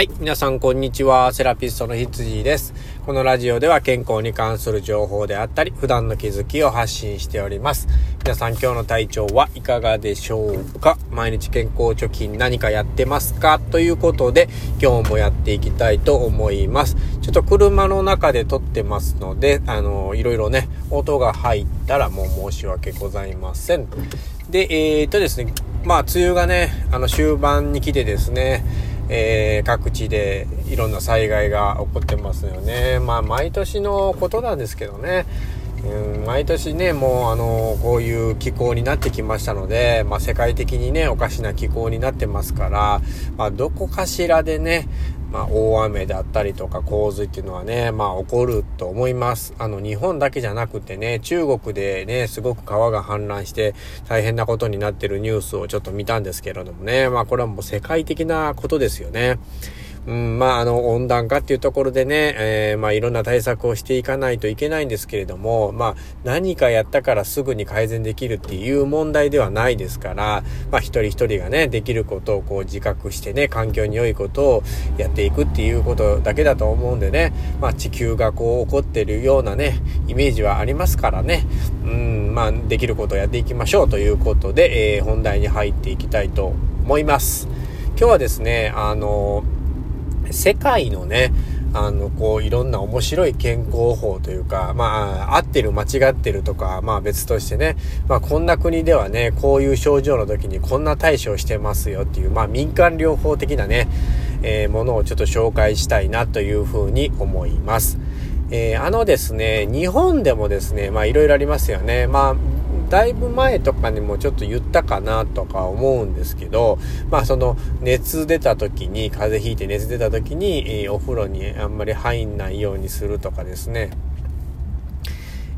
はい。皆さん、こんにちは。セラピストのひつじです。このラジオでは健康に関する情報であったり、普段の気づきを発信しております。皆さん、今日の体調はいかがでしょうか？毎日健康貯金何かやってますか？ということで、今日もやっていきたいと思います。ちょっと車の中で撮ってますので、あの、いろいろね、音が入ったらもう申し訳ございません。で、えー、っとですね、まあ、梅雨がね、あの、終盤に来てですね、えー、各地でいろんな災害が起こってますよね。まあ、毎年のことなんですけどね。うん、毎年ね、もうあの、こういう気候になってきましたので、まあ世界的にね、おかしな気候になってますから、まあどこかしらでね、まあ、大雨だったりとか洪水っていうのはね、まあ、起こると思います。あの、日本だけじゃなくてね、中国でね、すごく川が氾濫して大変なことになってるニュースをちょっと見たんですけれどもね、まあ、これはもう世界的なことですよね。うん、まあ、あの、温暖化っていうところでね、えー、まあ、いろんな対策をしていかないといけないんですけれども、まあ、何かやったからすぐに改善できるっていう問題ではないですから、まあ、一人一人がね、できることをこう自覚してね、環境に良いことをやっていくっていうことだけだと思うんでね、まあ、地球がこう起こってるようなね、イメージはありますからね、うん、まあ、できることをやっていきましょうということで、えー、本題に入っていきたいと思います。今日はですね、あのー世界のね、あの、こう、いろんな面白い健康法というか、まあ、合ってる、間違ってるとか、まあ別としてね、まあこんな国ではね、こういう症状の時にこんな対処をしてますよっていう、まあ民間療法的なね、えー、ものをちょっと紹介したいなというふうに思います。えー、あのですね、日本でもですね、まあいろいろありますよね。まあだいぶ前とかにもちょっと言ったかなとか思うんですけど、まあその熱出た時に、風邪ひいて熱出た時に、お風呂にあんまり入んないようにするとかですね。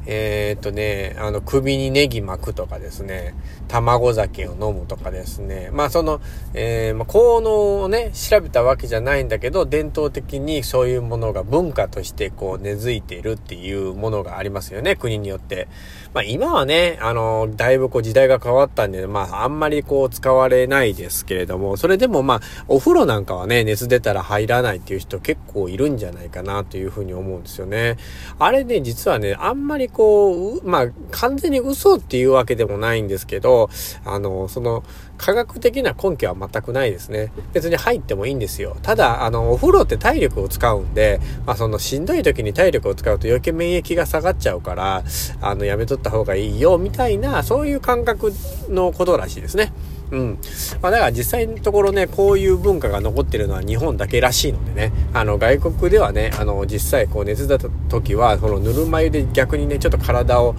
えー、っとね、あの、首にネギ巻くとかですね、卵酒を飲むとかですね、まあその、えー、まあ、効能をね、調べたわけじゃないんだけど、伝統的にそういうものが文化としてこう根付いているっていうものがありますよね、国によって。まあ今はね、あの、だいぶこう時代が変わったんで、まああんまりこう使われないですけれども、それでもまあ、お風呂なんかはね、熱出たら入らないっていう人結構いるんじゃないかなというふうに思うんですよね。あれね、実はね、あんまりこう、まあ、完全に嘘っていうわけでもないんですけど、あの、その、科学的な根拠は全くないですね。別に入ってもいいんですよ。ただ、あの、お風呂って体力を使うんで、まあ、その、しんどい時に体力を使うと余計免疫が下がっちゃうから、あの、やめとった方がいいよ、みたいな、そういう感覚のことらしいですね。うん。まあだから実際のところね、こういう文化が残ってるのは日本だけらしいのでね、あの外国ではね、あの実際こう熱出た時は、このぬるま湯で逆にね、ちょっと体を、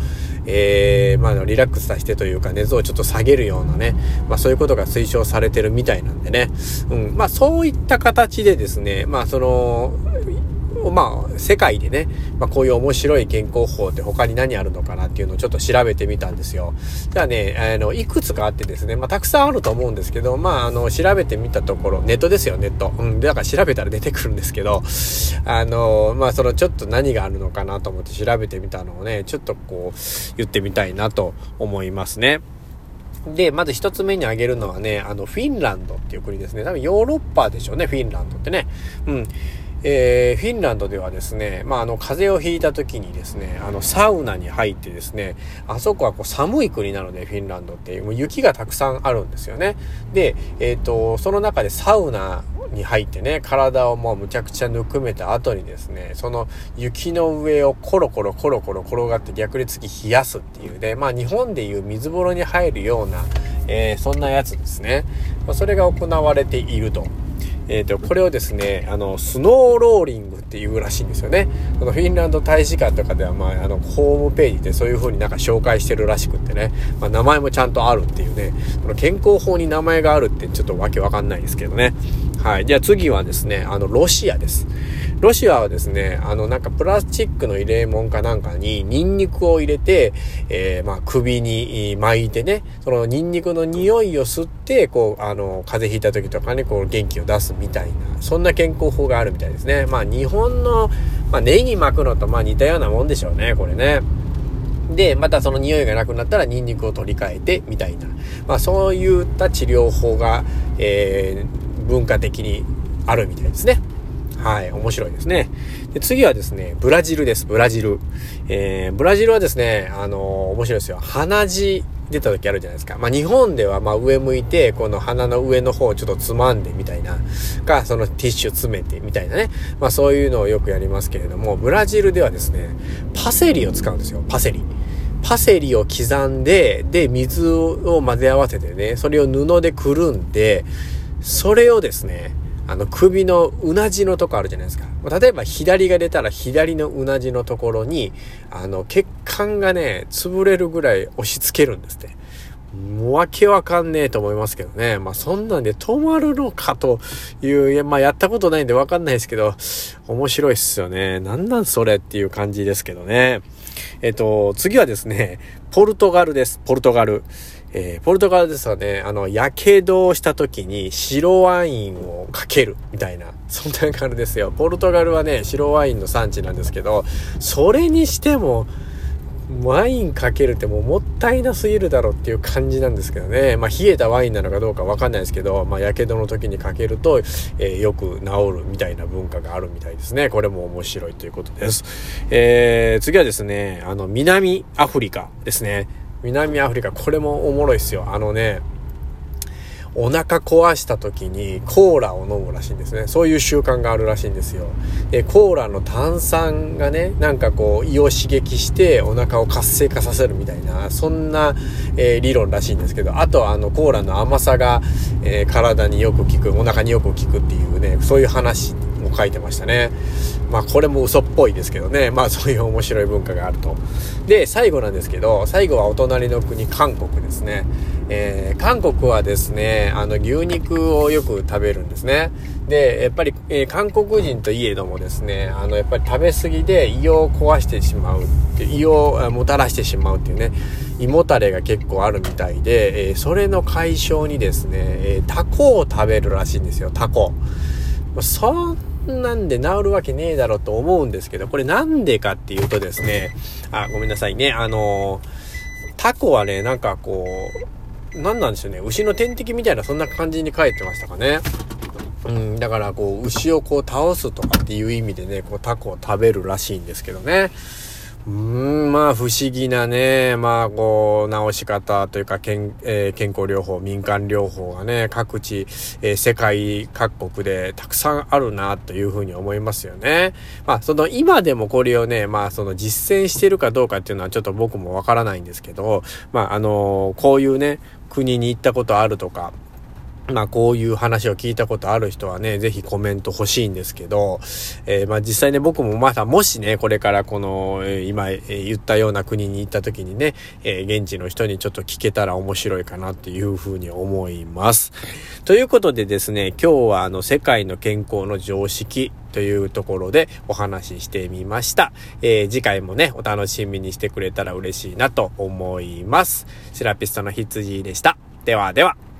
えー、まあリラックスさせてというか熱をちょっと下げるようなね、まあそういうことが推奨されてるみたいなんでね、うん。まあそういった形でですね、まあその、まあ、世界でね、まあ、こういう面白い健康法って他に何あるのかなっていうのをちょっと調べてみたんですよ。じゃあね、あの、いくつかあってですね、まあ、たくさんあると思うんですけど、まあ、あの、調べてみたところ、ネットですよ、ネット。うん、だから調べたら出てくるんですけど、あの、まあ、そのちょっと何があるのかなと思って調べてみたのをね、ちょっとこう、言ってみたいなと思いますね。で、まず一つ目に挙げるのはね、あの、フィンランドっていう国ですね。多分ヨーロッパでしょうね、フィンランドってね。うん。えー、フィンランドではですね、まあ、あの、風邪をひいた時にですね、あの、サウナに入ってですね、あそこはこう寒い国なので、フィンランドって、もう雪がたくさんあるんですよね。で、えっ、ー、と、その中でサウナに入ってね、体をもうむちゃくちゃぬくめた後にですね、その雪の上をコロコロコロコロ転がって逆に次冷やすっていうね、まあ、日本でいう水風呂に入るような、えー、そんなやつですね。まあ、それが行われていると。えっ、ー、と、これをですね、あの、スノーローリングっていうらしいんですよね。このフィンランド大使館とかでは、まあ、あの、ホームページでそういう風になんか紹介してるらしくってね、まあ、名前もちゃんとあるっていうね、この健康法に名前があるってちょっとわけわかんないですけどね。はい。じゃあ次はですね、あの、ロシアです。ロシアはですね、あの、なんかプラスチックの入れ物かなんかにニンニクを入れて、えー、まあ、首に巻いてね、そのニンニクの匂いを吸って、こう、あの、風邪ひいた時とかにこう元気を出すみたいな、そんな健康法があるみたいですね。まあ、日本の、まあ、ネギ巻くのとまあ似たようなもんでしょうね、これね。で、またその匂いがなくなったらニンニクを取り替えて、みたいな。まあそういった治療法が、えー、文化的にあるみたいですね。はい、面白いですね。で次はですね、ブラジルです、ブラジル。えー、ブラジルはですね、あのー、面白いですよ。鼻血出た時あるじゃないですか。まあ、日本ではま上向いて、この鼻の上の方をちょっとつまんでみたいな、か、そのティッシュ詰めてみたいなね。まあ、そういうのをよくやりますけれども、ブラジルではですね、パセリを使うんですよ、パセリ。パセリを刻んで、で、水を混ぜ合わせてね、それを布でくるんで、それをですね、あの首のうなじのとこあるじゃないですか。例えば左が出たら左のうなじのところに、あの血管がね、潰れるぐらい押し付けるんですって。もうわけわかんねえと思いますけどね。まあそんなんで止まるのかという、いやまあやったことないんでわかんないですけど、面白いっすよね。なんなんそれっていう感じですけどね。えっと、次はですね、ポルトガルです。ポルトガル。えー、ポルトガルですはね、あの、火傷をした時に白ワインをかけるみたいな、そんな感じですよ。ポルトガルはね、白ワインの産地なんですけど、それにしても、ワインかけるってもうもったいなすぎるだろうっていう感じなんですけどね。まあ冷えたワインなのかどうかわかんないですけど、まあ火傷の時にかけると、えー、よく治るみたいな文化があるみたいですね。これも面白いということです。えー、次はですね、あの、南アフリカですね。南アフリカ、これもおもろいっすよ。あのね、お腹壊した時にコーラを飲むらしいんですね。そういう習慣があるらしいんですよ。で、コーラの炭酸がね、なんかこう胃を刺激してお腹を活性化させるみたいな、そんな、えー、理論らしいんですけど、あとはあのコーラの甘さが、えー、体によく効く、お腹によく効くっていうね、そういう話も書いてましたね。まあこれも嘘っぽいですけどね。まあそういう面白い文化があると。で、最後なんですけど、最後はお隣の国、韓国ですね。えー、韓国はですね、あの牛肉をよく食べるんですね。で、やっぱり、えー、韓国人といえどもですね、あのやっぱり食べ過ぎで胃を壊してしまうって胃をもたらしてしまうっていうね、胃もたれが結構あるみたいで、えー、それの解消にですね、えタコを食べるらしいんですよ、タコ。そんなんで治るわけねえだろうと思うんですけど、これなんでかっていうとですね、あ、ごめんなさいね、あのタコはね、なんかこう、なんなんでしょうね、牛の天敵みたいなそんな感じに書いてましたかね。うん、だからこう、牛をこう倒すとかっていう意味でね、こうタコを食べるらしいんですけどね。うん、まあ不思議なね、まあこう、治し方というか健、えー、健康療法、民間療法がね、各地、えー、世界各国でたくさんあるなというふうに思いますよね。まあその今でもこれをね、まあその実践してるかどうかっていうのはちょっと僕もわからないんですけど、まああのー、こういうね、国に行ったことあるとか、まあこういう話を聞いたことある人はね、ぜひコメント欲しいんですけど、えー、まあ実際ね、僕もまだもしね、これからこの、今、言ったような国に行った時にね、えー、現地の人にちょっと聞けたら面白いかなっていうふうに思います。ということでですね、今日はあの世界の健康の常識というところでお話ししてみました。えー、次回もね、お楽しみにしてくれたら嬉しいなと思います。セラピストの羊でした。ではでは。